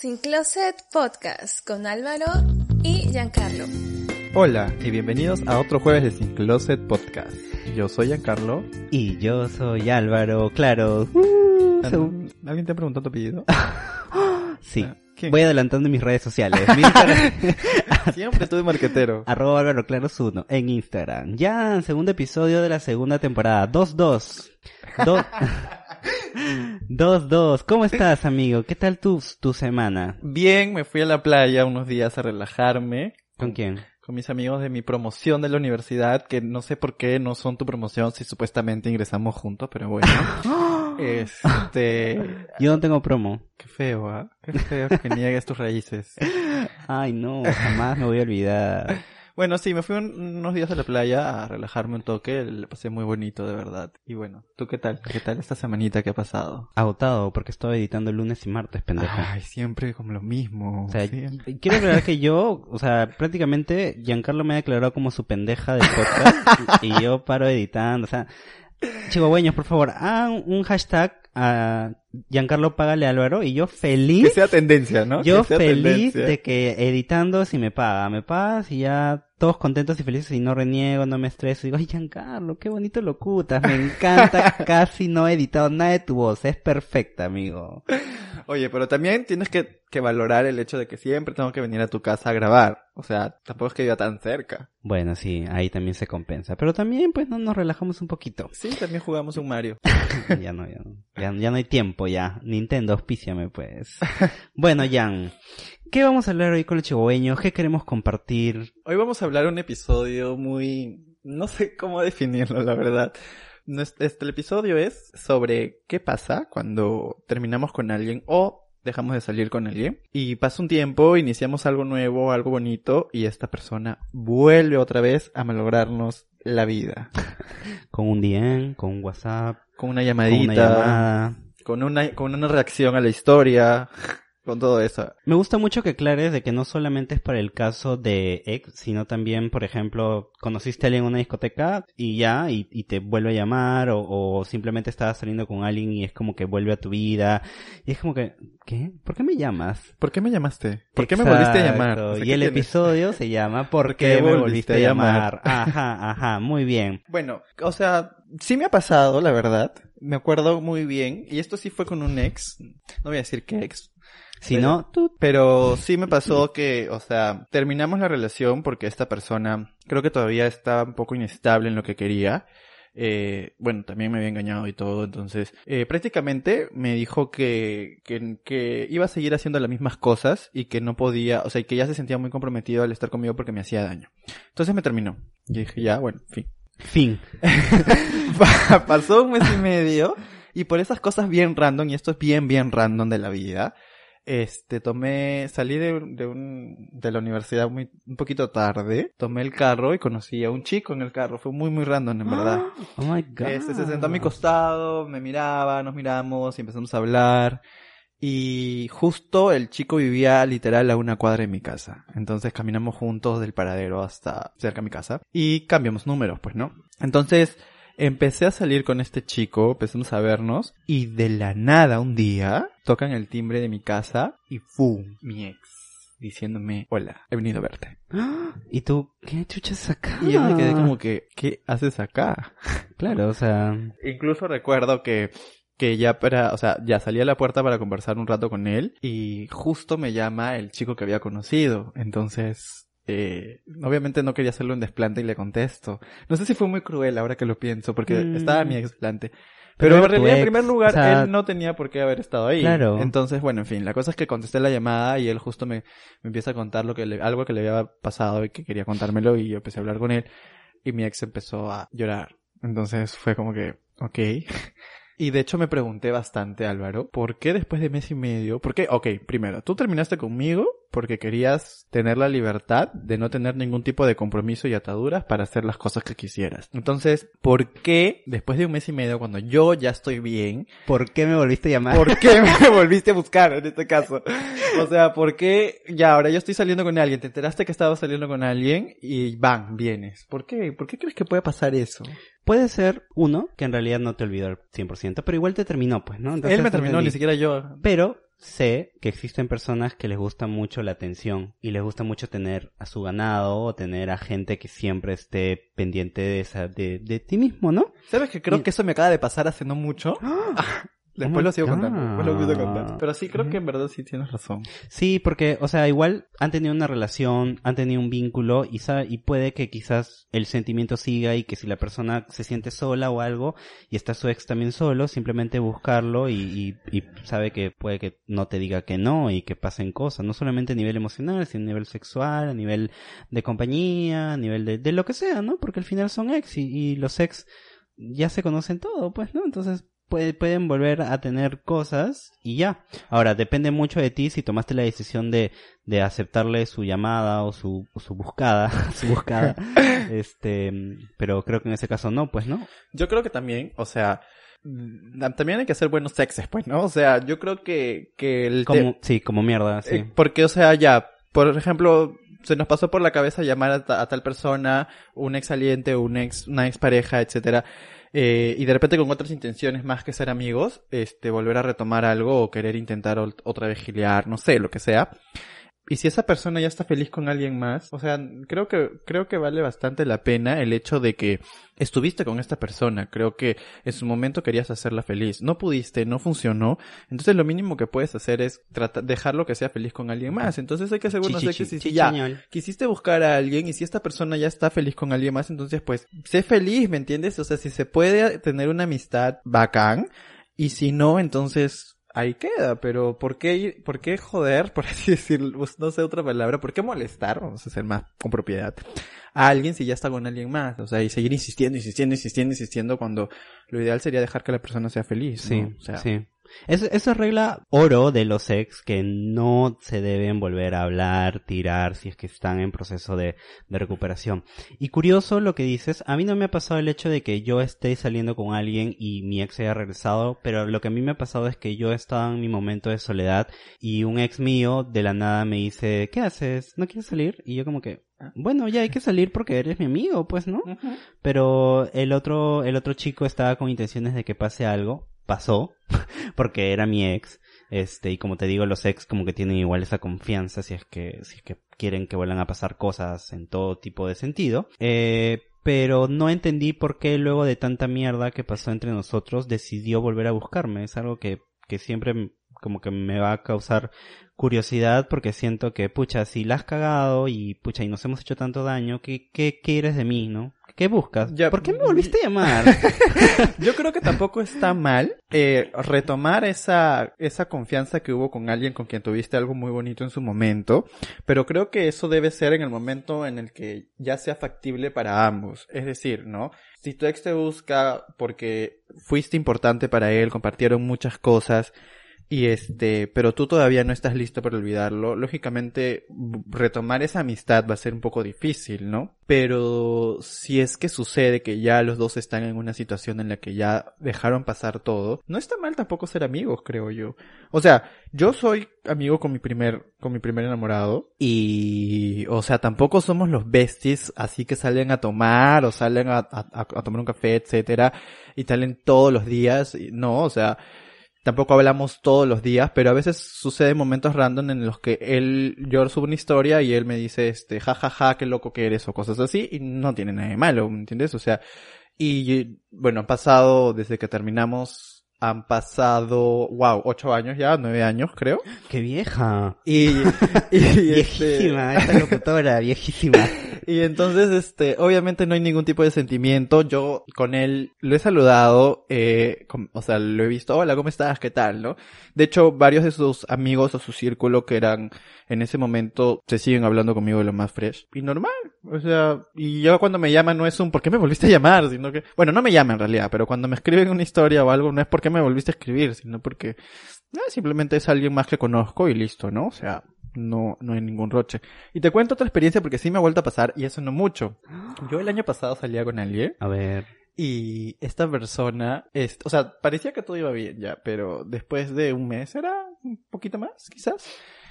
Sin Closet Podcast con Álvaro y Giancarlo. Hola y bienvenidos a otro jueves de Sin Closet Podcast. Yo soy Giancarlo. Y yo soy Álvaro, claro. Uh, so- ¿Alguien te preguntó tu apellido? sí. Ah, ¿quién? Voy adelantando mis redes sociales. Mi Instagram, Siempre tuve marquetero. arroba Álvaro Claros 1 en Instagram. Ya, segundo episodio de la segunda temporada. 2-2. 2-2. ¿Cómo estás, amigo? ¿Qué tal tu, tu semana? Bien, me fui a la playa unos días a relajarme ¿Con quién? con mis amigos de mi promoción de la universidad, que no sé por qué no son tu promoción si supuestamente ingresamos juntos, pero bueno. Este, Yo no tengo promo. qué feo, ¿ah? Qué feo que niegues tus raíces. Ay, no, jamás me voy a olvidar. Bueno, sí, me fui un- unos días a la playa a relajarme un toque, le pasé muy bonito, de verdad. Y bueno, ¿tú qué tal? ¿Qué tal esta semanita que ha pasado? Agotado porque estaba editando lunes y martes, pendejo. Ay, siempre como lo mismo. O sea, siempre. quiero aclarar que yo, o sea, prácticamente Giancarlo me ha declarado como su pendeja del podcast y, y yo paro editando, o sea, chihuahueños, por favor, hagan un hashtag a Giancarlo Págale a Álvaro y yo Que feliz, sea tendencia, ¿no? yo Que feliz tendencia. de que editando si me paga, me pagas y ya todos contentos y felices y no reniego, no me estreso, digo, ay Giancarlo, qué bonito locutas, me encanta, casi no he editado nada de tu voz, es perfecta, amigo. Oye, pero también tienes que, que valorar el hecho de que siempre tengo que venir a tu casa a grabar. O sea, tampoco es que viva tan cerca. Bueno, sí, ahí también se compensa. Pero también, pues, no nos relajamos un poquito. Sí, también jugamos un Mario. ya no, ya no, ya, ya no hay tiempo ya. Nintendo, auspíciame, pues. bueno, Jan, ¿qué vamos a hablar hoy con los chihuahueños? ¿Qué queremos compartir? Hoy vamos a hablar un episodio muy... No sé cómo definirlo, la verdad. Este el episodio es sobre qué pasa cuando terminamos con alguien o dejamos de salir con alguien y pasa un tiempo, iniciamos algo nuevo, algo bonito y esta persona vuelve otra vez a malograrnos la vida. Con un DM, con un WhatsApp, Con una con llamadita, una llamada. con una, con una reacción a la historia, con todo eso. Me gusta mucho que aclares de que no solamente es para el caso de ex, sino también, por ejemplo, conociste a alguien en una discoteca y ya, y, y te vuelve a llamar, o, o simplemente estabas saliendo con alguien y es como que vuelve a tu vida, y es como que, ¿qué? ¿Por qué me llamas? ¿Por qué me llamaste? ¿Por qué me volviste a llamar? Exacto, O sea, y ¿qué el tienes? episodio se llama ¿Por qué me volviste a llamar? Ajá, ajá, muy bien. Bueno, o sea, sí me ha pasado, la verdad. Me acuerdo muy bien. Y esto sí fue con un ex. No voy a decir qué ex. Si Pero- no, tú... Pero sí me pasó que, o sea, terminamos la relación porque esta persona creo que todavía estaba un poco inestable en lo que quería. Eh, bueno, también me había engañado y todo, entonces eh, prácticamente me dijo que, que, que iba a seguir haciendo las mismas cosas y que no podía, o sea, y que ya se sentía muy comprometido al estar conmigo porque me hacía daño. Entonces me terminó. Y dije, ya, bueno, en fin. Fin. Pa- Pasó un mes y medio y por esas cosas bien random, y esto es bien, bien random de la vida, este, tomé, salí de, de un, de la universidad muy, un poquito tarde, tomé el carro y conocí a un chico en el carro, fue muy, muy random en verdad. Oh my god. Este se sentó a mi costado, me miraba, nos miramos y empezamos a hablar. Y justo el chico vivía literal a una cuadra de mi casa. Entonces caminamos juntos del paradero hasta cerca de mi casa. Y cambiamos números, pues, ¿no? Entonces empecé a salir con este chico, empezamos a vernos. Y de la nada un día tocan el timbre de mi casa y ¡fum! Mi ex diciéndome, hola, he venido a verte. ¿Y tú qué chuchas acá? Y yo me quedé como que, ¿qué haces acá? Claro, o sea... Incluso recuerdo que, que ya para, o sea, ya salí a la puerta para conversar un rato con él y justo me llama el chico que había conocido. Entonces, eh, obviamente no quería hacerlo en desplante y le contesto. No sé si fue muy cruel ahora que lo pienso porque Mm. estaba mi desplante. Pero Pero en realidad, en primer lugar, o sea- él no tenía por qué haber estado ahí. Claro. Entonces, bueno, en fin, la cosa es que contesté la llamada y él justo me, me empieza a contar lo que le, algo que le había pasado y que quería contármelo y yo empecé a hablar con él y mi ex empezó a llorar. Entonces fue como que, ok. Y de hecho me pregunté bastante, Álvaro, ¿por qué después de mes y medio? ¿Por qué? Ok, primero, tú terminaste conmigo porque querías tener la libertad de no tener ningún tipo de compromiso y ataduras para hacer las cosas que quisieras. Entonces, ¿por qué después de un mes y medio, cuando yo ya estoy bien, ¿Por qué me volviste a llamar? ¿por qué me volviste a buscar en este caso? O sea, ¿por qué ya ahora yo estoy saliendo con alguien, te enteraste que estaba saliendo con alguien y van, vienes? ¿Por qué? ¿Por qué crees que puede pasar eso? Puede ser, uno, que en realidad no te olvidó al 100%, pero igual te terminó, pues, ¿no? Entonces, Él me te terminó, ni siquiera yo. Pero sé que existen personas que les gusta mucho la atención y les gusta mucho tener a su ganado o tener a gente que siempre esté pendiente de esa, de, de ti mismo, ¿no? ¿Sabes que creo Y- que eso me acaba de pasar hace no mucho? Después lo sigo God. contando, después lo voy a contar. Pero sí, creo que en verdad sí tienes razón. Sí, porque, o sea, igual han tenido una relación, han tenido un vínculo y, sa- y puede que quizás el sentimiento siga y que si la persona se siente sola o algo y está su ex también solo, simplemente buscarlo y, y, y sabe que puede que no te diga que no y que pasen cosas, no solamente a nivel emocional, sino a nivel sexual, a nivel de compañía, a nivel de, de lo que sea, ¿no? Porque al final son ex y, y los ex ya se conocen todo, pues, ¿no? Entonces puede- pueden volver a tener cosas y ya. Ahora, depende mucho de ti si tomaste la decisión de, de aceptarle su llamada o su, o su buscada, su buscada. este, pero creo que en ese caso no, pues, ¿no? Yo creo que también, o sea, mm, también hay que hacer buenos sexes, pues, ¿no? O sea, yo creo que, que el te- Como, sí, como mierda, sí. Eh, porque, o sea, ya, por ejemplo, se nos pasó por la cabeza llamar a, ta- a tal persona, un ex saliente, un ex, una ex pareja, etcétera, eh, y de repente con otras intenciones más que ser amigos, este, volver a retomar algo o querer intentar otra vez gilear, no sé, lo que sea. Y si esa persona ya está feliz con alguien más, o sea, creo que, creo que vale bastante la pena el hecho de que estuviste con esta persona. Creo que en su momento querías hacerla feliz. No pudiste, no funcionó. Entonces lo mínimo que puedes hacer es tratar, dejarlo que sea feliz con alguien más. Entonces hay que buenos Chichichi, sexos y si ya quisiste buscar a alguien y si esta persona ya está feliz con alguien más, entonces pues sé feliz, ¿me entiendes? O sea, si se puede tener una amistad bacán y si no, entonces ahí queda, pero ¿por qué, ir- por qué joder, por así decirlo, pues, no sé otra palabra, por qué molestar, vamos a ser más con propiedad, a alguien si ya está con alguien más? O sea, y seguir insistiendo, insistiendo, insistiendo, insistiendo cuando lo ideal sería dejar que la persona sea feliz, Sí. O sea, sí. Es, eso es regla oro de los ex que no se deben volver a hablar, tirar si es que están en proceso de, de recuperación. Y curioso lo que dices, a mí no me ha pasado el hecho de que yo esté saliendo con alguien y mi ex haya regresado, pero lo que a mí me ha pasado es que yo estaba en mi momento de soledad y un ex mío de la nada me dice, ¿qué haces? ¿No quieres salir? Y yo como que, bueno, ya hay que salir porque eres mi amigo, pues, ¿no? Pero el otro, el otro chico estaba con intenciones de que pase algo, pasó, porque era mi ex, este, y como te digo, los ex como que tienen igual esa confianza si es que, si es que quieren que vuelvan a pasar cosas en todo tipo de sentido, eh, pero no entendí por qué luego de tanta mierda que pasó entre nosotros decidió volver a buscarme, es algo que, que siempre como que me va a causar curiosidad porque siento que, pucha, si la has cagado y, pucha, y nos hemos hecho tanto daño, ¿qué, qué quieres de mí, no? ¿Qué buscas? Ya- ¿Por qué me volviste a llamar? Yo creo que tampoco está mal eh, retomar esa, esa confianza que hubo con alguien con quien tuviste algo muy bonito en su momento, pero creo que eso debe ser en el momento en el que ya sea factible para ambos. Es decir, ¿no? Si tu ex te busca porque fuiste importante para él, compartieron muchas cosas, y este, pero tú todavía no estás listo para olvidarlo. Lógicamente, retomar esa amistad va a ser un poco difícil, ¿no? Pero si es que sucede que ya los dos están en una situación en la que ya dejaron pasar todo, no está mal tampoco ser amigos, creo yo. O sea, yo soy amigo con mi primer, con mi primer enamorado y, o sea, tampoco somos los besties así que salen a tomar o salen a, a- a tomar un café, etcétera, y salen todos los días. No, o sea, tampoco hablamos todos los días, pero a veces suceden momentos random en los que él, yo subo una historia y él me dice, este, ja, ja, ja, qué loco que eres o cosas así, y no tiene nada de malo, ¿me entiendes? O sea, y bueno, han pasado, desde que terminamos, han pasado, wow, ocho años ya, nueve años creo, ¡Qué vieja! y, y, este, Viejísima, esta locutora, viejísima. Y entonces, este, obviamente no hay ningún tipo de sentimiento. Yo con él lo he saludado, eh, o sea, lo he visto, hola, ¿cómo estás? ¿Qué tal? ¿No? De hecho, varios de sus amigos o su círculo que eran en ese momento se siguen hablando conmigo de lo más fresh. Y normal, O sea, y yo cuando me llaman no es un ¿por qué me volviste a llamar? Sino que, bueno, no me llaman en realidad, pero cuando me escriben una historia o algo no es ¿por qué me volviste a escribir? Sino porque eh, simplemente es alguien más que conozco y listo, ¿no? O sea, no, no hay ningún roche. Y te cuento otra experiencia porque sí me ha vuelto a pasar y eso no mucho. Yo el año pasado salía con alguien A ver. y esta persona, es, o sea, parecía que todo iba bien ya, pero después de un mes era un poquito más, quizás.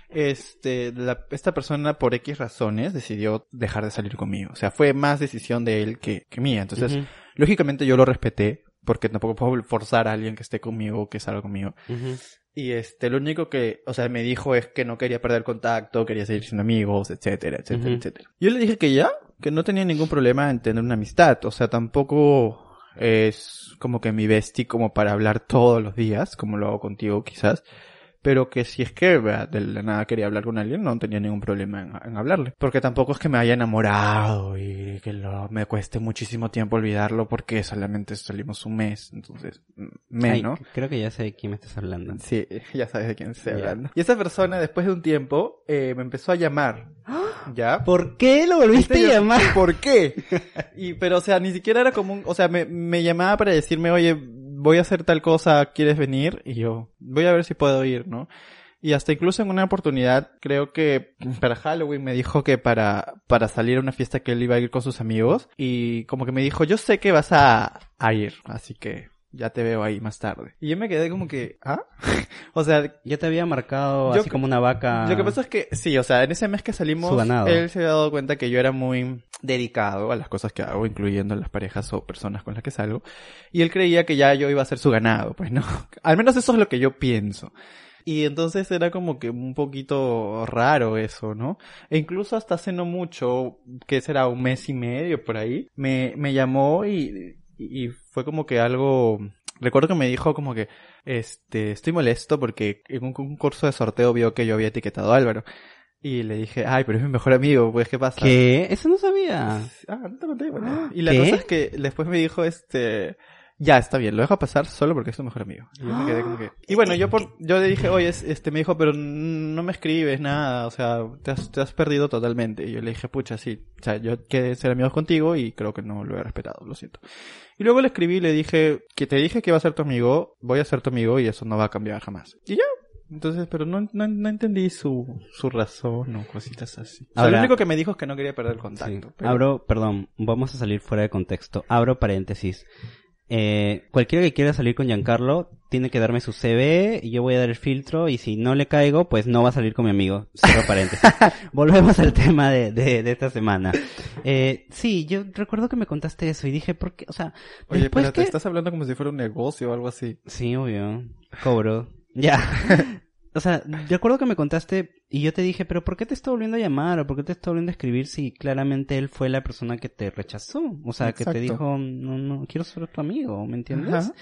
Este, la- esta persona por X razones decidió dejar de salir conmigo. O sea, fue más decisión de él que, que mía. Entonces, lógicamente yo lo respeté porque tampoco puedo forzar a alguien que esté conmigo o que salga conmigo. ujú. Y este, lo único que, o sea, me dijo es que no quería perder contacto, quería seguir siendo amigos, etcétera, etcétera, etcétera. Yo le dije que ya, que no tenía ningún problema en tener una amistad, o sea, tampoco es como que mi bestie como para hablar todos los días, como lo hago contigo quizás, pero que si es que de la nada quería hablar con alguien, no tenía ningún problema en, en hablarle. Porque tampoco es que me haya enamorado y que lo, me cueste muchísimo tiempo olvidarlo porque solamente salimos un mes, entonces, mm, menos. Creo que ya sé de quién me estás hablando. Sí, ya sabes de quién estoy hablando. Y esa persona, después de un tiempo, eh, me empezó a llamar. ¿Ya? ¿Por qué lo volviste ¿Viste? a llamar? ¿Por qué? Y, pero, o sea, ni siquiera era como un, o sea, me, me llamaba para decirme, oye, voy a hacer tal cosa, ¿quieres venir? Y yo, voy a ver si puedo ir, ¿no? Y hasta incluso en una oportunidad, creo que para Halloween me dijo que para, para salir a una fiesta que él iba a ir con sus amigos. Y como que me dijo, yo sé que vas a, a ir, así que ya te veo ahí más tarde. Y yo me quedé como que, ¿ah? o sea, Ya te había marcado Yo así como una vaca. lo que pasa es que, sí, o sea, en ese mes que salimos, él se había dado cuenta que yo era muy dedicado a las cosas que hago, incluyendo las parejas o personas con las que salgo. Y él creía que ya yo iba a ser su ganado, pues no. Al menos eso es lo que yo pienso. Y entonces era como que un poquito raro eso, ¿no? E incluso hasta hace no mucho, que será un mes y medio por ahí, me, me llamó y, y fue como que algo, recuerdo que me dijo como que, este, estoy molesto porque en un concurso de sorteo vio que yo había etiquetado a Álvaro. Y le dije, ay, pero es mi mejor amigo, pues, ¿qué pasa? ¿Qué? Eso no sabía. Ah, no te conté, bueno. Y la ¿Qué? cosa es que después me dijo, este, ya, está bien, lo dejo pasar solo porque es tu mejor amigo. Y yo me quedé como que... Y bueno, yo por, yo le dije, oye, es- este, me dijo, pero no me escribes nada, o sea, te has, te has perdido totalmente. Y yo le dije, pucha, sí, o sea, yo quedé ser amigos contigo y creo que no lo he respetado, lo siento. Y luego le escribí y le dije, que te dije que iba a ser tu amigo, voy a ser tu amigo y eso no va a cambiar jamás. Y ya. Entonces, pero no, no, no entendí su, su razón o cositas así. O sea, Ahora- lo único que me dijo es que no quería perder el Sí. contacto. pero- Abro, perdón, vamos a salir fuera de contexto. Abro paréntesis. Eh, cualquiera que quiera salir con Giancarlo tiene que darme su CV y yo voy a dar el filtro y si no le caigo, pues no va a salir con mi amigo. Cierro paréntesis. Volvemos al tema de, de, de esta semana. Eh, sí, yo recuerdo que me contaste eso y dije, ¿por qué? O sea, Oye, después pero que... te estás hablando como si fuera un negocio o algo así. Sí, obvio. Cobro. Ya. O sea, recuerdo que me contaste y yo te dije, pero ¿por qué te está volviendo a llamar o por qué te está volviendo a escribir si claramente él fue la persona que te rechazó? O sea, que te dijo, no, no, quiero ser tu amigo, ¿me entiendes? Ajá.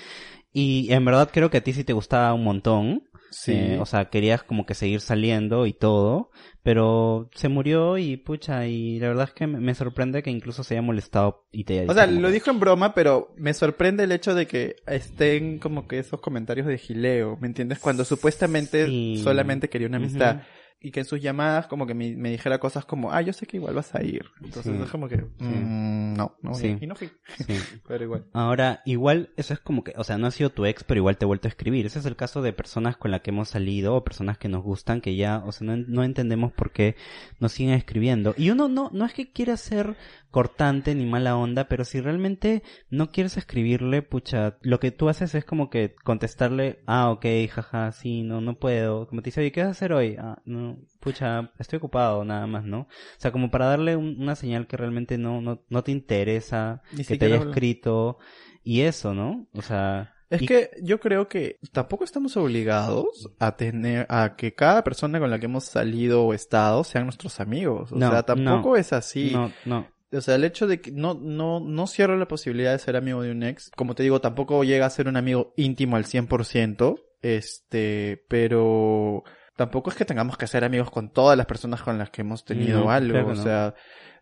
Y en verdad creo que a ti sí te gustaba un montón. Sí. Eh, o sea, querías como que seguir saliendo y todo, pero se murió y pucha, y la verdad es que me, sorprende que incluso se haya molestado y te haya O dicho sea, como lo dijo en broma, pero me sorprende el hecho de que estén como que esos comentarios de gileo, ¿me entiendes? Cuando supuestamente Sí. solamente quería una amistad. Y que en sus llamadas como que me, me dijera cosas como, ah, yo sé que igual vas a ir. Entonces Sí. es como que, mm, no, no, Sí. y no fui. Sí. Pero igual. Ahora, igual, eso es como que, o sea, no ha sido tu ex, pero igual te he vuelto a escribir. Ese es el caso de personas con las que hemos salido o personas que nos gustan, que ya, o sea, no, no entendemos por qué nos siguen escribiendo. Y uno no, no es que quiera ser cortante ni mala onda, pero si realmente no quieres escribirle, pucha, lo que tú haces es como que contestarle, ah, ok, jaja, sí, no, no puedo. Como te dice, oye, ¿qué vas a hacer hoy? Ah, no, pucha, estoy ocupado, nada más, ¿no? O sea, como para darle un- una señal que realmente no, no, no te interesa, Ni que te haya habla. escrito, y eso, ¿no? O sea... Es y- que yo creo que tampoco estamos obligados a tener, a que cada persona con la que hemos salido o estado sean nuestros amigos. O No, sea, tampoco no. es así. No, no. O sea, el hecho de que no, no, no cierro la posibilidad de ser amigo de un ex. Como te digo, tampoco llega a ser un amigo íntimo al 100%. Este, pero tampoco es que tengamos que ser amigos con todas las personas con las que hemos tenido No, algo. claro o no. sea,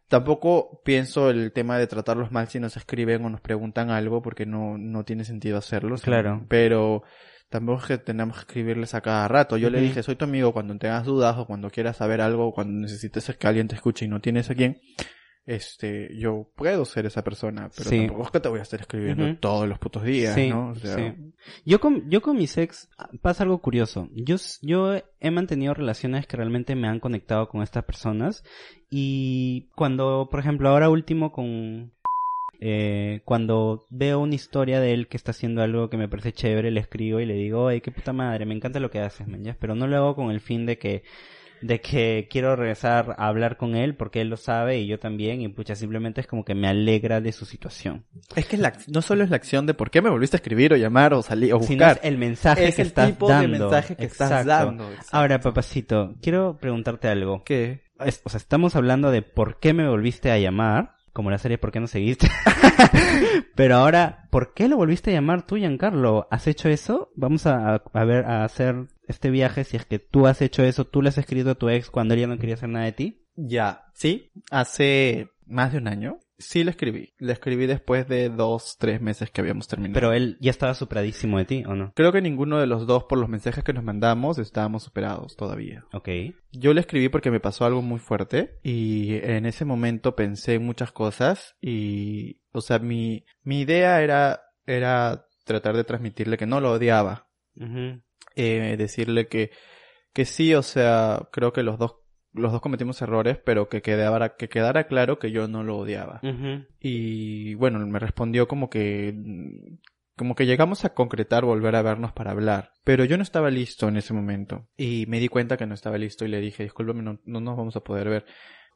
tampoco pienso el tema de tratarlos mal si nos escriben o nos preguntan algo porque no, no tiene sentido hacerlo. Claro. Pero tampoco es que tenemos que escribirles a cada rato. Yo le Ujú. dije, soy tu amigo cuando tengas dudas o cuando quieras saber algo o cuando necesites que alguien te escuche y no tienes a quién este, yo puedo ser esa persona, pero Sí. tampoco es que te voy a estar escribiendo todos los putos días, Sí, ¿no? O sea, sí. Yo con, yo con mis ex ah, pasa algo curioso. Yo, yo he mantenido relaciones que realmente me han conectado con estas personas y cuando, por ejemplo, ahora último con... Eh, cuando veo una historia de él que está haciendo algo que me parece chévere, le escribo y le digo, ay, qué puta madre, me encanta lo que haces, man. Pero no lo hago con el fin de que, de que quiero regresar a hablar con él porque él lo sabe y yo también y pucha, simplemente es como que me alegra de su situación. Es que la, no solo es la acción de por qué me volviste a escribir o llamar o salir o Sino buscar. es el mensaje es que el estás tipo dando. de mensaje que estás dando. exacto. Ahora, papacito, quiero preguntarte algo. ¿Qué? Es- o sea, estamos hablando de por qué me volviste a llamar, como la serie ¿Por qué no seguiste? Pero ahora, ¿por qué lo volviste a llamar tú, Giancarlo? ¿Has hecho eso? Vamos a, a ver, a hacer este viaje si es que tú has hecho eso, tú le has escrito a tu ex cuando él ya no quería hacer nada de ti. Ya, sí, hace más de un año. Sí le escribí. Le escribí después de dos, tres meses que habíamos terminado. Pero él ya estaba superadísimo de ti, ¿o no? Creo que ninguno de los dos, por los mensajes que nos mandamos, estábamos superados todavía. Ok. Yo le escribí porque me pasó algo muy fuerte y en ese momento pensé en muchas cosas y, o sea, mi, mi idea era, era tratar de transmitirle que no lo odiaba. Eh, decirle que, que sí, o sea, creo que los dos, los dos cometimos errores, pero que quedara, que quedara claro que yo no lo odiaba. Y bueno, me respondió como que como que llegamos a concretar volver a vernos para hablar, pero yo no estaba listo en ese momento y me di cuenta que no estaba listo y le dije, "Discúlpame, no, no nos vamos a poder ver."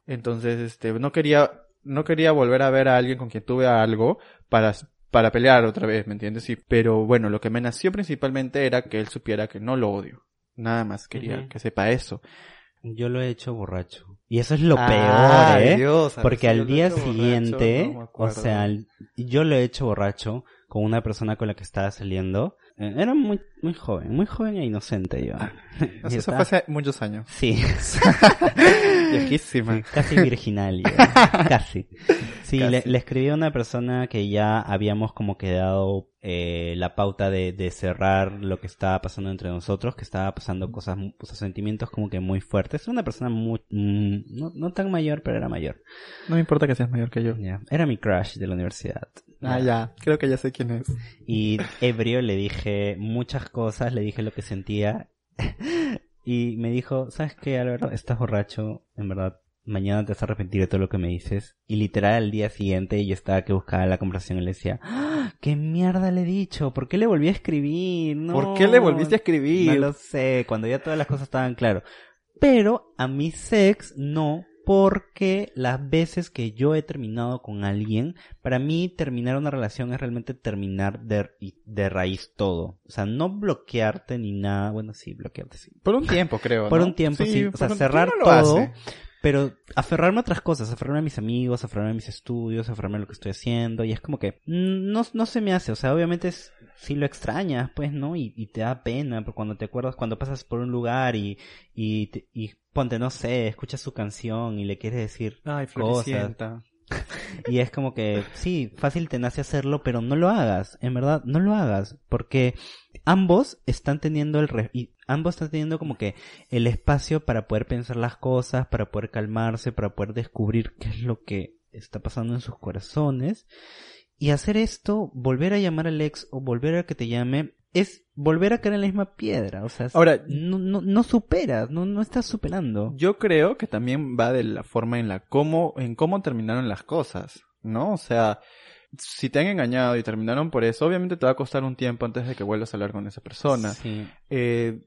Entonces, este, no quería no quería volver a ver a alguien con quien tuve algo para para pelear otra vez, ¿me entiendes? Y, pero bueno, lo que me nació principalmente era que él supiera que no lo odio. Nada más quería que sepa eso. Yo lo he hecho borracho. Y eso es lo peor, ¿eh? Dios, Porque al he día borracho, siguiente, no o sea, al- yo lo he hecho borracho con una persona con la que estaba saliendo. Eh, Era muy, muy joven, muy joven e inocente yo. Y Eso estaba- fue hace muchos años. Sí, Viejísima. casi virginal, yo. casi. Sí, le, Casi. le escribí a una persona que ya habíamos como quedado eh, la pauta de, de cerrar lo que estaba pasando entre nosotros, que estaba pasando cosas, o sea, sentimientos como que muy fuertes. Una persona muy, mm, no, no tan mayor, pero era mayor. No me importa que seas mayor que yo. Ya, Era mi crush de la universidad. Ah, ya. Creo que ya sé quién es. Y ebrio le dije muchas cosas, le dije lo que sentía. y me dijo, ¿sabes qué, Álvaro? Estás borracho, en verdad. Mañana te vas a arrepentir de todo lo que me dices. Y literal al día siguiente yo estaba que buscaba la conversación y le decía, "¡Ah! ¿qué mierda le he dicho? ¿Por qué le volví a escribir? No, ¿Por qué le volviste a escribir? No lo sé, cuando ya todas las cosas estaban claras. Pero a mi sex no, porque las veces que yo he terminado con alguien, para mí terminar una relación es realmente terminar de, de raíz todo. O sea, no bloquearte ni nada. Bueno, sí, bloquearte sí. Por un tiempo, creo. Por ¿no? un tiempo, sí. O sea, cerrar ¿quién no lo todo. hace? Pero aferrarme a otras cosas, aferrarme a mis amigos, aferrarme a mis estudios, aferrarme a lo que estoy haciendo, y es como que no, no se me hace, o sea, obviamente es, si lo extrañas, pues, ¿no? Y, y te da pena, cuando te acuerdas, cuando pasas por un lugar y, y, te- y ponte, no sé, escuchas su canción y le quieres decir Ay, cosas, y es como que, sí, fácil te nace hacerlo, pero no lo hagas, en verdad, no lo hagas, porque ambos están teniendo el, re- y ambos están teniendo como que el espacio para poder pensar las cosas, para poder calmarse, para poder descubrir qué es lo que está pasando en sus corazones. Y hacer esto, volver a llamar al ex o volver a que te llame, es volver a caer en la misma piedra, o sea, Ahora- no, no, no superas, no, no estás superando. Yo creo que también va de la forma en la cómo, en cómo terminaron las cosas, ¿no? O sea, si te han engañado y terminaron por eso, obviamente te va a costar un tiempo antes de que vuelvas a hablar con esa persona. Sí. Eh,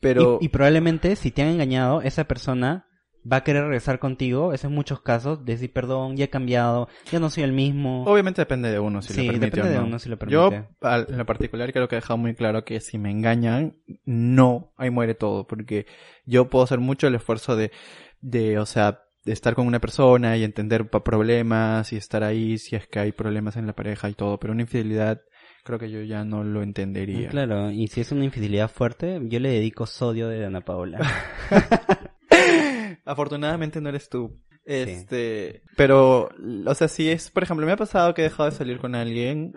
pero Y, y probablemente si te han engañado, esa persona va a querer regresar contigo, eso en muchos casos, decir perdón, ya he cambiado, ya no soy el mismo. obviamente depende de uno si Sí, lo permite depende o de no. uno si lo Yo, permite. al- en lo particular, creo que he dejado muy claro que si me engañan, no, ahí muere todo, porque yo puedo hacer mucho el esfuerzo de, de, o sea, de estar con una persona y entender problemas y estar ahí si es que hay problemas en la pareja y todo, pero una infidelidad creo que yo ya no lo entendería. Claro, y si es una infidelidad fuerte, yo le dedico sodio de Ana Paula. Afortunadamente no eres tú. Este, pero, o sea, si es, por ejemplo, me ha pasado que he dejado de salir con alguien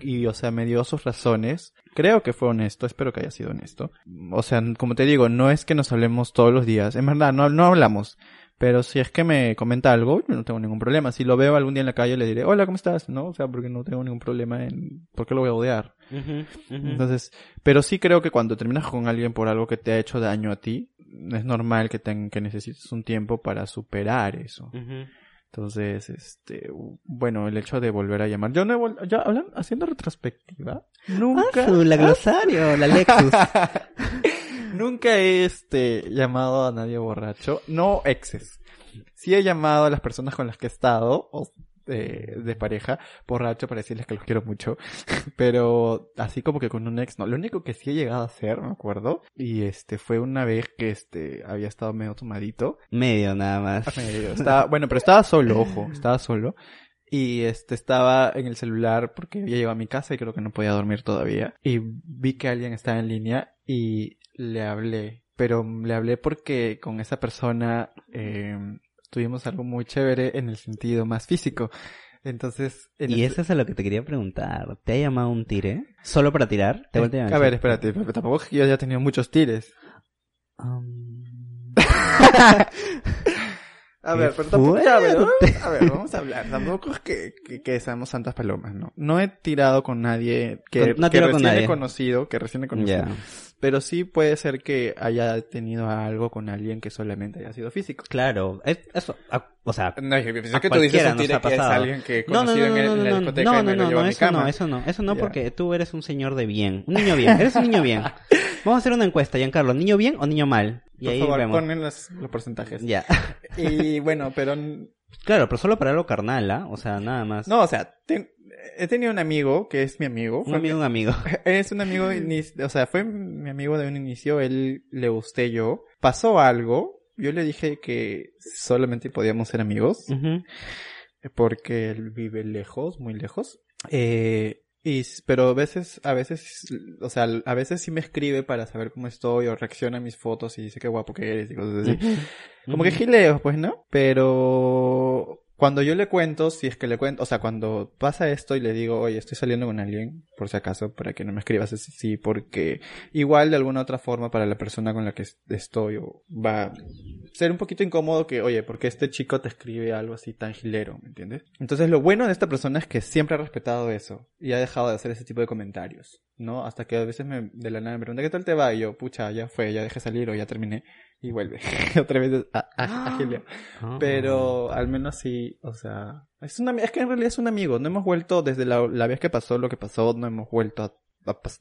y, o sea, me dio sus razones. Creo que fue honesto, espero que haya sido honesto. O sea, como te digo, no es que nos hablemos todos los días. En verdad, no, no hablamos. Pero si es que me comenta algo, yo no tengo ningún problema. Si lo veo algún día en la calle, le diré, hola, ¿cómo estás? ¿No? O sea, porque no tengo ningún problema en... ¿Por qué lo voy a odiar? Entonces, pero sí creo que cuando terminas con alguien por algo que te ha hecho daño a ti, es normal que, ten- que necesites un tiempo para superar eso. Entonces, este, bueno, el hecho de volver a llamar. Yo no he vol- ya hablan, haciendo retrospectiva. Nunca. Ah, su- la glosario, la Lexus. Nunca he este llamado a nadie borracho, no exes. Sí he llamado a las personas con las que he estado, o, eh, de pareja, borracho para decirles que los quiero mucho, pero así como que con un ex no. Lo único que sí he llegado a hacer, me acuerdo, y este fue una vez que este había estado medio tomadito. Medio nada más. Medio, estaba, bueno, pero estaba solo, ojo, estaba solo. Y este estaba en el celular porque había llegado a mi casa y creo que no podía dormir todavía. Y vi que alguien estaba en línea y le hablé. Pero le hablé porque con esa persona eh, tuvimos algo muy chévere en el sentido más físico. Entonces, en Y eso es a lo que te quería preguntar. ¿Te ha llamado un tire? ¿Solo para tirar? ¿Te Eh, a ver, espérate, pero tampoco es que yo haya tenido muchos tires. Um, A ver, pero tampoco, a ver, fuerte. a ver, vamos a hablar. Tampoco es que, que, que seamos santas palomas, ¿no? No he tirado con nadie que, Con- no he que tirado con recién nadie. he conocido, que recién he conocido. Pero sí puede ser que haya tenido algo con alguien que solamente haya sido físico. Claro, es- eso, o sea, No, es que, pensé A que tú dices que es pasado. alguien que he no, no, conocido no, en, el- no, en la no, discoteca no, lo eso cama. no, eso no, eso no porque tú eres un señor de bien, un niño bien, eres un niño bien. Vamos a hacer una encuesta, Giancarlo, ¿niño bien o niño mal? Y Por ahí favor, vemos. ponen los, los porcentajes. Ya. Y bueno, pero Claro, pero solo para algo carnal, ¿ah? O sea, nada más. no, o sea, ten- he tenido un amigo que es mi amigo. un amigo, un amigo. Es un amigo, o sea, fue mi amigo de un inicio, él le gusté yo. Pasó algo, yo le dije que solamente podíamos ser amigos, Ujú. porque él vive lejos, muy lejos. Eh, y, pero a veces, a veces, o sea, a veces sí me escribe para saber cómo estoy o reacciona a mis fotos y dice qué guapo que eres y cosas así. Ujú. Como que gileos, pues, ¿no? Pero cuando yo le cuento, si es que le cuento, o sea, cuando pasa esto y le digo, oye, estoy saliendo con alguien, por si acaso, para que no me escribas así, sí, porque igual de alguna otra forma para la persona con la que est- estoy va a ser un poquito incómodo que, oye, porque este chico te escribe algo así tan gilero, ¿me entiendes? Entonces lo bueno de esta persona es que siempre ha respetado eso y ha dejado de hacer ese tipo de comentarios, ¿no? Hasta que a veces me, de la nada me pregunta, ¿qué tal te va? Y yo, pucha, ya fue, ya dejé salir o ya terminé y vuelve otra vez a, a, a. Pero al menos sí, o sea, es, una, es que en realidad es un amigo. No hemos vuelto desde la, la vez que pasó lo que pasó, no hemos vuelto a,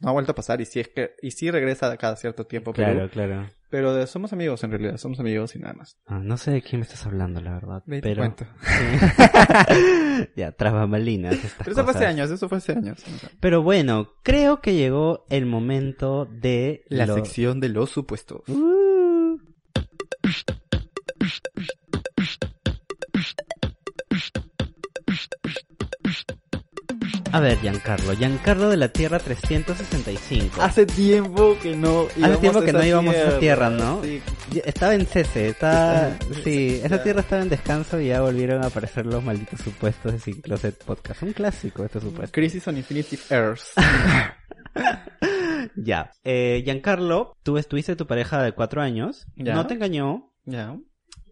no ha vuelto a pasar y sí es que y sí regresa cada cierto tiempo, pero Claro, claro. pero de- somos amigos en realidad, somos amigos y nada más. Ah, no sé de quién me estás hablando, la verdad. Te pero... cuento. Sí. ya, tras bambalinas, estas Pero eso fue hace cosas. años, eso fue hace años. Pero bueno, creo que llegó el momento de La lo- sección de los supuestos. Uh. A ver, Giancarlo, Giancarlo de la Tierra 365. Hace tiempo que no Hace tiempo que no íbamos a esa tierra, ¿no? Sí. Estaba en cese, está... Sí, esa tierra estaba en descanso y ya volvieron a aparecer los malditos supuestos de Sin Closet Podcast. Un clásico este supuesto. Crisis on Infinity Earths. Ya. Eh, Giancarlo, tú estuviste tu pareja de cuatro años, Ya. no te engañó, ya.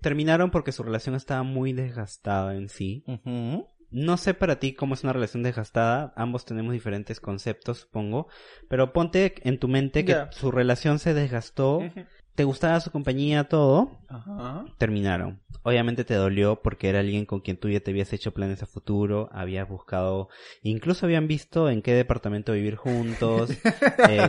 terminaron porque su relación estaba muy desgastada en sí. Ujú. No sé para ti cómo es una relación desgastada, ambos tenemos diferentes conceptos, supongo, pero ponte en tu mente que su relación se desgastó, te gustaba su compañía, todo, Ajá. terminaron. Obviamente te dolió porque era alguien con quien tú ya te habías hecho planes a futuro, habías buscado, incluso habían visto en qué departamento vivir juntos. eh,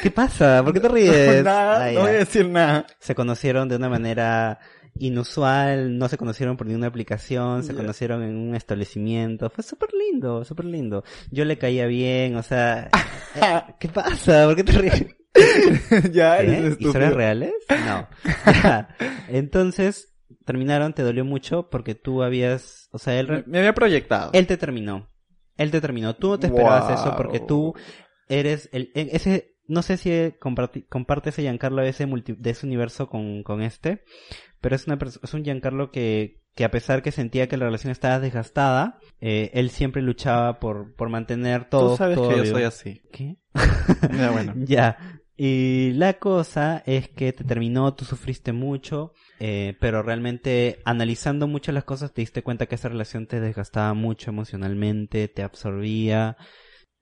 ¿Qué pasa? ¿Por qué te ríes? Nada, Ah, no voy a decir nada. Se conocieron de una manera inusual, no se conocieron por ninguna aplicación, se conocieron en un establecimiento, fue súper lindo, súper lindo. Yo le caía bien, o sea, eh, ¿qué pasa? ¿Por qué te ríes? ya, ¿Qué? eres. ¿Historias reales? No. Ya. Entonces, terminaron, te dolió mucho porque tú habías, o sea, él, Me, había proyectado. él te terminó. Él te terminó. Tú no te esperabas Wow. eso porque tú eres el, en ese, no sé si comparti- comparte ese Giancarlo ese multi- de ese universo con, con este, pero es una es un Giancarlo que, que a pesar que sentía que la relación estaba desgastada, eh, él siempre luchaba por, por mantener todo. Tú sabes todo que yo soy así. ¿Qué? Ya, bueno. Ya. Y la cosa es que te terminó, tú sufriste mucho, eh, pero realmente analizando mucho las cosas te diste cuenta que esa relación te desgastaba mucho emocionalmente, te absorbía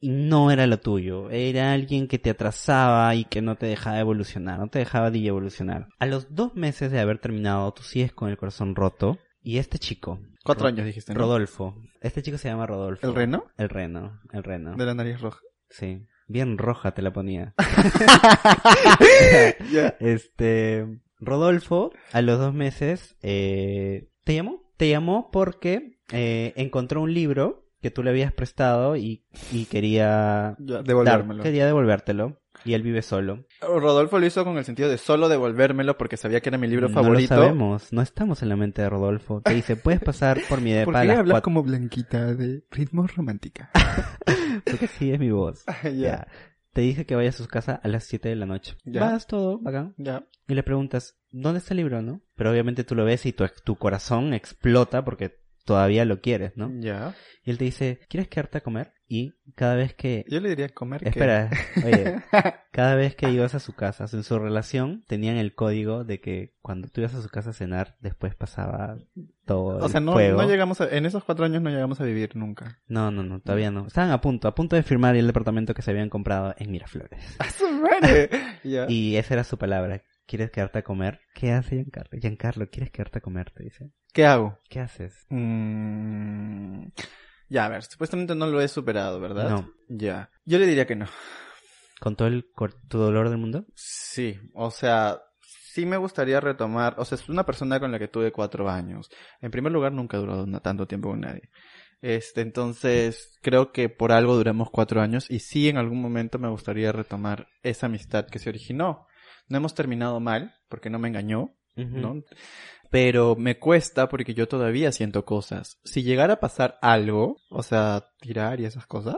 no era lo tuyo. Era alguien que te atrasaba y que no te dejaba evolucionar, no te dejaba de evolucionar. A los dos meses de haber terminado, tú sigues con el corazón roto y este chico, Cuatro Ro- años dijiste, ¿no? Rodolfo, este chico se llama Rodolfo. ¿El reno? El reno, el reno. De la nariz roja. Sí, bien roja te la ponía. Este, Rodolfo, a los dos meses, eh, ¿te llamó? Te llamó porque eh, encontró un libro que tú le habías prestado y, y quería dar- devolvérmelo. quería devolvértelo. Y él vive solo. Rodolfo lo hizo con el sentido de solo devolvérmelo porque sabía que era mi libro no favorito. lo sabemos, no estamos en la mente de Rodolfo. Te dice, puedes pasar por mi depa ¿Por qué las hablas cuatro- como Blanquita de ritmo romántica? Porque sí es mi voz. ya. Ya. Te dice que vaya a su casa a las 7 de la noche. Ya. Vas todo, bacán. Ya. Y le preguntas, ¿dónde está el libro, no? Pero obviamente tú lo ves y tu, tu corazón explota porque todavía lo quieres, ¿no? Ya. Y él te dice, ¿quieres quedarte a comer? Y cada vez que... Yo le diría comer. que- Espera, oye, cada vez que ibas a su casa, en su relación, tenían el código de que cuando tú ibas a su casa a cenar, después pasaba todo o sea, el no, fuego. no llegamos a, en esos cuatro años no llegamos a vivir nunca. no, no, no, todavía no. Estaban a punto, a punto de firmar el departamento que se habían comprado en Miraflores. ¡A su madre! ya. Y esa era su palabra. ¿Quieres quedarte a comer? ¿Qué hace Giancarlo? Giancarlo, ¿quieres quedarte a comer? Te dice. ¿Qué hago? ¿Qué haces? Mm, Ya, a ver, supuestamente no lo he superado, ¿verdad? No. Ya. Yo le diría que no. ¿Con todo el tu dolor del mundo? Sí, o sea, sí me gustaría retomar, o sea, es una persona con la que tuve cuatro años. En primer lugar, nunca he durado tanto tiempo con nadie. Este, entonces, creo que por algo duramos cuatro años y sí en algún momento me gustaría retomar esa amistad que se originó. No hemos terminado mal, porque no me engañó. ¿no? Pero me cuesta porque yo todavía siento cosas. Si llegara a pasar algo, o sea, tirar y esas cosas,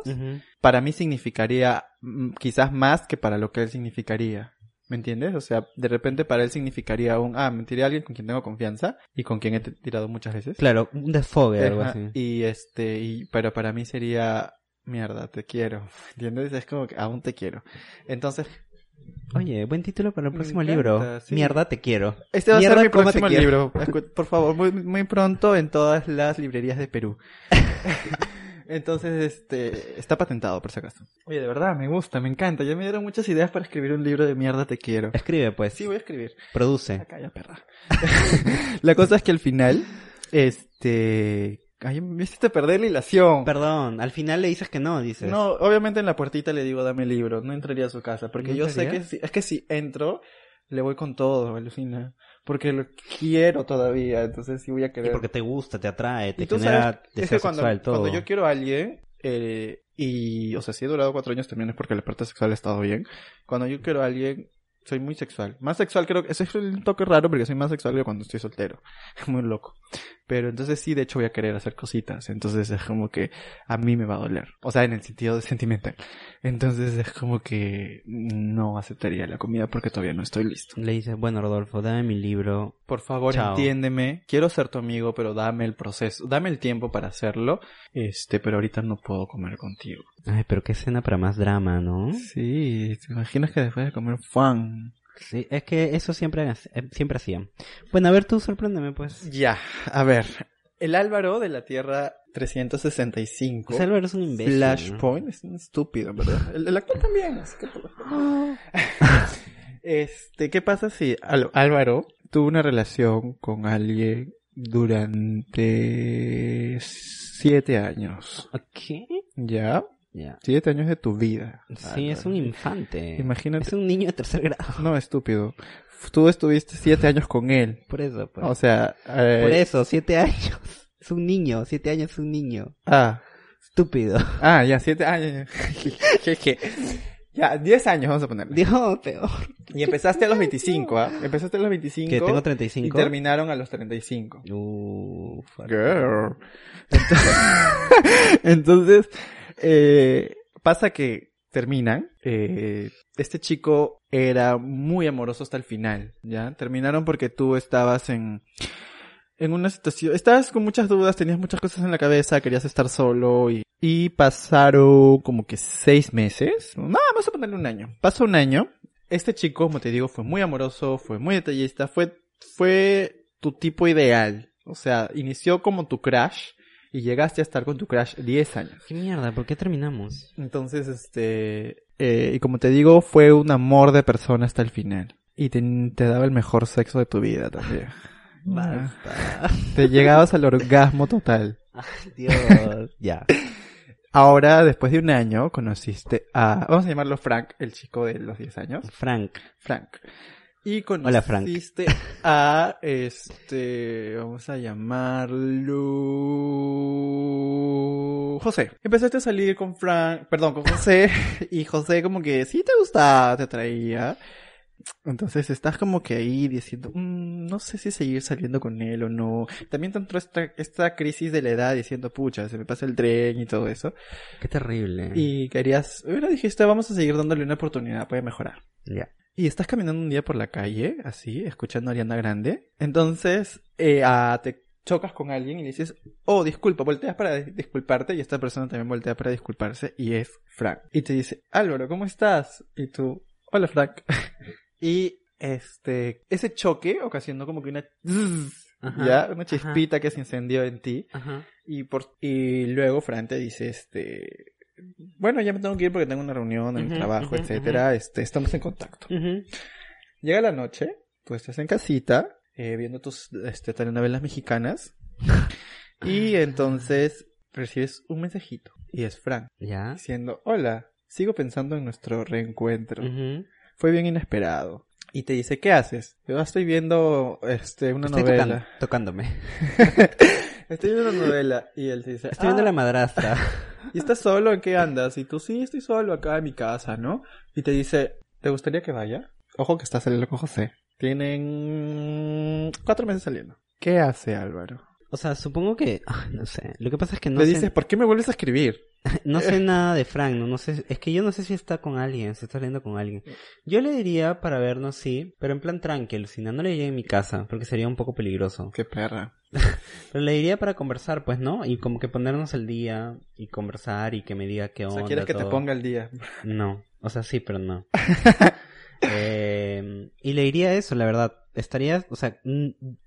para mí significaría mm, quizás más que para lo que él significaría. ¿Me entiendes? O sea, de repente para él significaría un, ah, me tiré a alguien con quien tengo confianza y con quien he tirado muchas veces. Claro, un desfogue, algo así. Y este, y, pero para mí sería, mierda, te quiero. ¿Entiendes? Es como que aún te quiero. Entonces, Oye, buen título para el Me próximo encanta, libro. sí. Mierda, te quiero. este va a ser mi próximo libro. Por favor, muy, muy pronto en todas las librerías de Perú. Entonces, este, está patentado por si acaso. Oye, de verdad, me gusta, me encanta. Ya me dieron muchas ideas para escribir un libro de mierda te quiero. Escribe, pues. Sí, voy a escribir. Produce. Acá ya, perra. la cosa es que al final, este, ay, me hiciste perder la ilación. Perdón, al final le dices que no, dices. No, obviamente en la puertita le digo dame el libro, no entraría a su casa, porque ¿No yo sé que si, es que si entro, le voy con todo, alucina, porque lo quiero todavía, entonces sí voy a Y querer. porque te gusta, te atrae, te Y genera sabes, es deseo que cuando, sexual, todo. cuando yo quiero a alguien, eh, y, o sea, si he durado cuatro años también es porque la parte sexual ha estado bien, cuando yo quiero a alguien, soy muy sexual. Más sexual creo que, ese es un toque raro porque soy más sexual que cuando estoy soltero. muy loco. Pero entonces sí, de hecho voy a querer hacer cositas. Entonces es como que a mí me va a doler. O sea, en el sentido de sentimental. Entonces es como que no aceptaría la comida porque todavía no estoy listo. Le dices, bueno, Rodolfo, dame mi libro. Por favor, Chao. entiéndeme. Quiero ser tu amigo, pero dame el proceso, dame el tiempo para hacerlo. Este, pero ahorita no puedo comer contigo. Ay, pero qué escena para más drama, ¿no? Sí, ¿te imaginas que después de comer fan? Sí, es que eso siempre, eh, siempre hacían. Bueno, a ver, tú sorpréndeme, pues. Ya, a ver. El Álvaro de la Tierra 365. Pues Álvaro es un imbécil. ¿no? Flashpoint es un estúpido, ¿verdad? El, el actor también, así que por Ah. Este, ¿qué pasa si Al- Álvaro tuvo una relación con alguien durante siete años? ¿Qué? ¿Ya? Ya. Siete años de tu vida. Sí, es un infante. Imagínate. Es un niño de tercer grado. No, estúpido. Tú estuviste siete años con él. Por eso, pues. O sea, eh, Por eso, siete años. Es un niño, siete años es un niño. Ah, Estúpido. ah, ya, siete años. Jeje. ya, diez años vamos a poner. Dios, peor. Y empezaste a los 25, ¿ah? Empezaste a los 25. Que tengo Y 35. terminaron a los 35. Uh, fuerte. Girl. Entonces, entonces, eh, pasa que terminan. eh, este chico era muy amoroso hasta el final, ¿ya? Terminaron porque tú estabas en, en una situación, estabas con muchas dudas, tenías muchas cosas en la cabeza, querías estar solo y, y pasaron como que seis meses. No, vamos a ponerle un año. Pasó un año. este chico, como te digo, fue muy amoroso, fue muy detallista, fue, fue tu tipo ideal. O sea, inició como tu crush y llegaste a estar con tu crush 10 años. ¿Qué mierda? ¿Por qué terminamos? Entonces, este, eh, y como te digo, fue un amor de persona hasta el final. Y te, te daba el mejor sexo de tu vida también. Basta. Te llegabas al orgasmo total. Dios. ya. Ahora, después de un año, conociste a, vamos a llamarlo Frank, el chico de los 10 años. Frank. Frank. Y Hola, Frank. conociste a, este, vamos a llamarlo José. Empezaste a salir con Frank, perdón, con José, y José como que sí te gustaba, te traía. Entonces estás como que ahí diciendo, "Mm, no sé si seguir saliendo con él o no. También te entró esta, esta crisis de la edad diciendo, pucha, se me pasa el tren y todo eso. Qué terrible. Y querías, bueno, dijiste, vamos a seguir dándole una oportunidad, puede mejorar. Ya. Y estás caminando un día por la calle, así, escuchando a Ariana Grande. Entonces, eh, te chocas con alguien y dices, oh, disculpa, volteas para dis- disculparte y esta persona también voltea para disculparse y es Frank. Y te dice, Álvaro, ¿cómo estás? Y tú, hola Frank. y este, ese choque ocasionó como que una, Ajá. ya, una chispita que se incendió en ti. Ajá. Y por y luego Fran te dice este bueno, ya me tengo que ir porque tengo una reunión en el Ujú, trabajo, ujú, etcétera. Este, estamos en contacto. Llega la noche, tú estás en casita, eh, viendo tus este, telenovelas mexicanas. y entonces recibes un mensajito. Y es Fran Ya. diciendo, hola, sigo pensando en nuestro reencuentro. Fue bien inesperado. Y te dice, ¿qué haces? Yo estoy viendo este, una Estoy novela. tocando, tocándome. Estoy viendo una novela. Y él te dice, Estoy viendo "Ah, la madrastra. ¿Y estás solo? ¿En qué andas? Y tú, sí, estoy solo acá en mi casa, ¿no? Y te dice, ¿te gustaría que vaya? Ojo que estás saliendo con José. Tienen cuatro meses saliendo. ¿Qué hace Álvaro? O sea, supongo que... ay, no sé. Lo que pasa es que no Le sé... dices, ¿por qué me vuelves a escribir? No sé nada de Frank, no, no sé, es que yo no sé si está con alguien, si está saliendo con alguien. Yo le diría para vernos, sí, pero en plan tranquilo, si no, no le diría en mi casa, porque sería un poco peligroso. Qué perra. Pero le diría para conversar, pues, ¿no? Y como que ponernos el día y conversar y que me diga qué O onda. sea, quieres que te ponga el día. No, o sea, sí, pero no. Eh, y le diría eso, la verdad. Estaría, o sea,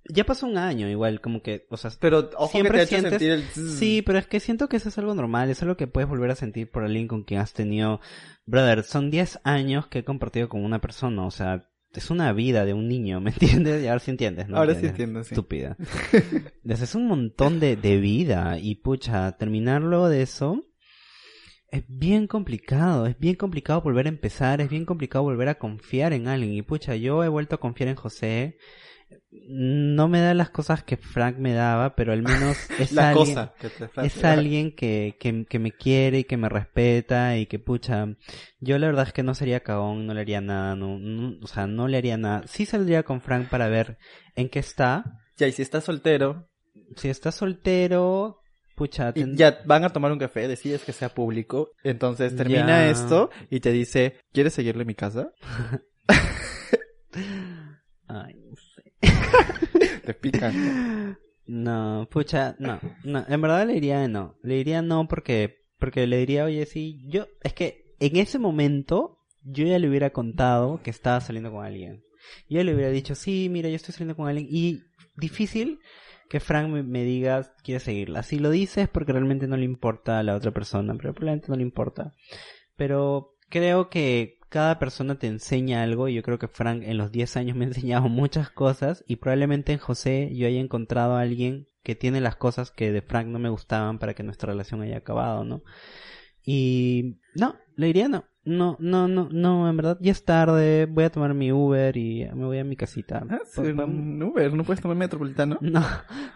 ya pasó un año igual, como que, o sea, Pero ojo Siempre que te sientes- sentir el... Sí, pero es que siento que eso es algo normal, es algo que puedes volver a sentir por alguien con quien has tenido... Brother, son 10 años que he compartido con una persona, o sea, es una vida de un niño, ¿me entiendes? Y ahora sí entiendes, ¿no? Ahora sí entiendo, sí. Estúpida. Entonces, es un montón de, de vida y pucha, terminarlo de eso es bien complicado, es bien complicado volver a empezar, es bien complicado volver a confiar en alguien y pucha, yo he vuelto a confiar en José. No me da las cosas que Frank me daba, pero al menos es La alguien, cosa que te es alguien que, que, que me quiere y que me respeta y que pucha, yo la verdad es que no sería cagón, no le haría nada, no, no- o sea, no le haría nada. Sí saldría con Frank para ver en qué está. Ya, y si estás soltero Si está soltero, pucha, y ya van a tomar un café, decides que sea público, entonces termina Ya. esto y te dice, ¿quieres seguirle en mi casa? Ay, no sé. Te pican. No, pucha, no, no, en verdad le diría no, le diría no porque, porque le diría, oye, sí, yo, es que en ese momento yo ya le hubiera contado que estaba saliendo con alguien. Yo le hubiera dicho, sí, mira, yo estoy saliendo con alguien y difícil que Frank me, diga, quiere seguirla. Si lo dice es porque realmente no le importa a la otra persona, pero probablemente no le importa. Pero creo que cada persona te enseña algo y yo creo que Frank en los 10 años me ha enseñado muchas cosas y probablemente en José yo haya encontrado a alguien que tiene las cosas que de Frank no me gustaban para que nuestra relación haya acabado, ¿no? Y no, le diría no. No, no, no, no, en verdad ya es tarde, voy a tomar mi Uber y me voy a mi casita. Ah, sí, Po- podemos- un Uber, no puedes tomar metropolitano. no,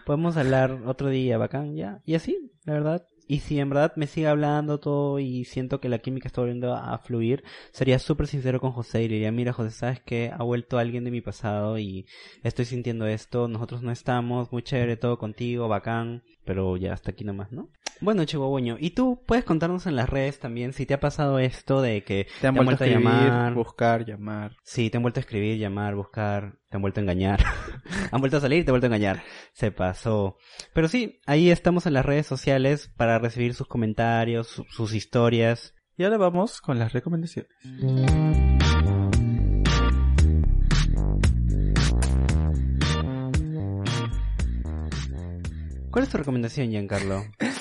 podemos hablar otro día, bacán, ya. Y así, la verdad. Y si en verdad me sigue hablando todo y siento que la química está volviendo a fluir, sería súper sincero con José y le diría, mira José, sabes que ha vuelto alguien de mi pasado y estoy sintiendo esto, nosotros no estamos, muy chévere todo contigo, bacán, pero ya hasta aquí nomás, ¿no? Bueno, chihuahueño, y tú puedes contarnos en las redes también si te ha pasado esto de que te han, vuelto, a llamar, buscar, llamar. Sí, te han vuelto a escribir, llamar, buscar, te han vuelto a engañar. han vuelto a salir y te han vuelto a engañar. Se pasó. Pero sí, ahí estamos en las redes sociales para recibir sus comentarios, sus historias. Y ahora vamos con las recomendaciones. ¿Cuál es tu recomendación, Giancarlo?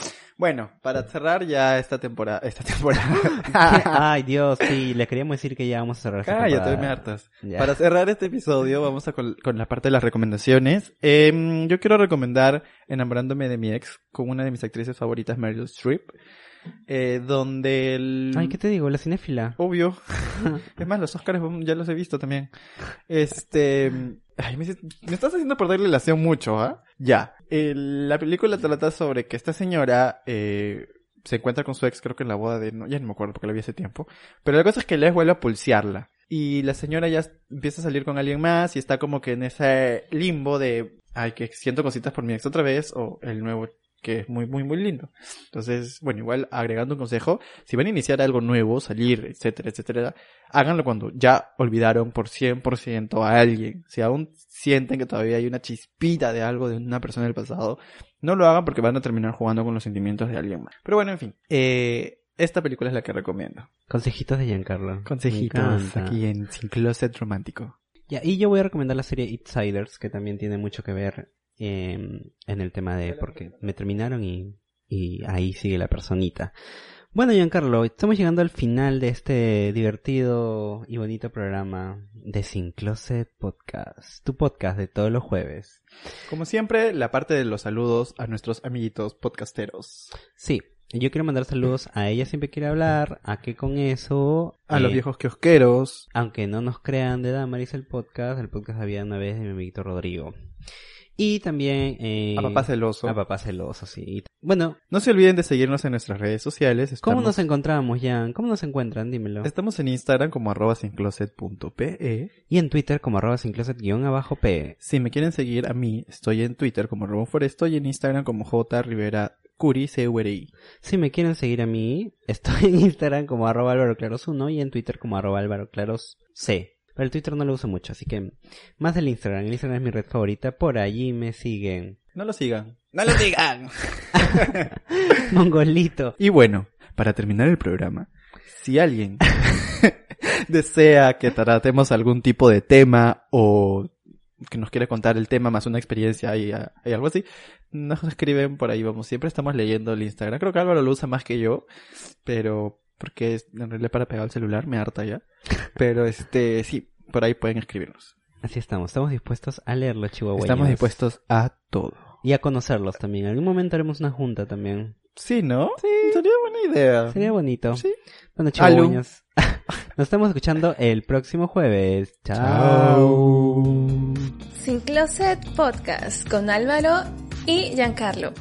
Bueno, para cerrar ya esta temporada, esta temporada. Ay, Dios, sí, le queríamos decir que ya vamos a cerrar esta Cállate, me hartas. Ya. Para cerrar este episodio, vamos a con, con la parte de las recomendaciones. Em, yo quiero recomendar Enamorándome de mi ex con una de mis actrices favoritas, Meryl Streep. Eh, donde el... Ay, ¿qué te digo? La cinéfila. Obvio. es más, los Oscars mm, ya los he visto también. Este... Ay, me, me estás haciendo perder la relación mucho, ¿ah? Ya. La película trata sobre que esta señora eh, se encuentra con su ex, creo que en la boda de... No, ya no me acuerdo porque la vi hace tiempo. Pero la cosa es que el ex vuelve a pulsearla. Y la señora ya empieza a salir con alguien más y está como que en ese limbo de... Ay, que siento cositas por mi ex otra vez o el nuevo que es muy, muy, muy lindo. Entonces, bueno, igual agregando un consejo, si van a iniciar algo nuevo, salir, etcétera, etcétera, háganlo cuando ya olvidaron por 100% a alguien. Si aún sienten que todavía hay una chispita de algo de una persona del pasado, no lo hagan porque van a terminar jugando con los sentimientos de alguien más. Pero bueno, en fin, eh, esta película es la que recomiendo. Consejitos de Giancarlo. Consejitos aquí en Sin Closet Romántico. Ya, y yo voy a recomendar la serie Outsiders, que también tiene mucho que ver eh, en el tema de porque me terminaron y, y ahí sigue la personita. Bueno, Giancarlo, estamos llegando al final de este divertido y bonito programa de Sin Closet Podcast, tu podcast de todos los jueves. Como siempre, la parte de los saludos a nuestros amiguitos podcasteros. Sí, yo quiero mandar saludos a ella siempre quiere hablar, a que con eso... A eh, los viejos kiosqueros. Aunque no nos crean de Damaris el podcast, el podcast había una vez de mi amiguito Rodrigo. Y también... eh, A papá celoso. A papá celoso, sí. Bueno, No se olviden de seguirnos en nuestras redes sociales. ¿cómo nos encontramos, Jan? ¿Cómo nos encuentran? Dímelo. estamos en Instagram como arroba sincloset.pe. Y en Twitter como arroba sincloset guion abajo P. Si me quieren seguir a mí, estoy en Twitter como Robon Foresto y en Instagram como J Rivera Curi C U R I. Si me quieren seguir a mí, estoy en Instagram como arroba Álvaro Claros 1 y en Twitter como arroba Álvaro Claros C. Pero el Twitter no lo uso mucho, así que más del Instagram. El Instagram es mi red favorita, por allí me siguen. No lo sigan. No lo sigan. Mongolito. y bueno, para terminar el programa, si alguien desea que tratemos algún tipo de tema o que nos quiere contar el tema más una experiencia y, y algo así, nos escriben por ahí, vamos, siempre estamos leyendo el Instagram. Creo que Álvaro lo usa más que yo, pero porque es en realidad para pegar el celular, me harta ya. Pero este, sí, por ahí pueden escribirnos. Así estamos, estamos dispuestos a leerlos, chihuahueños. Estamos dispuestos a todo. Y a conocerlos también. En algún momento haremos una junta también. Sí, ¿no? Sí. Sería buena idea. Sería bonito. Sí. Bueno, chihuahueños. Nos estamos escuchando el próximo jueves. Chao. Sin Closet Podcast con Álvaro y Giancarlo.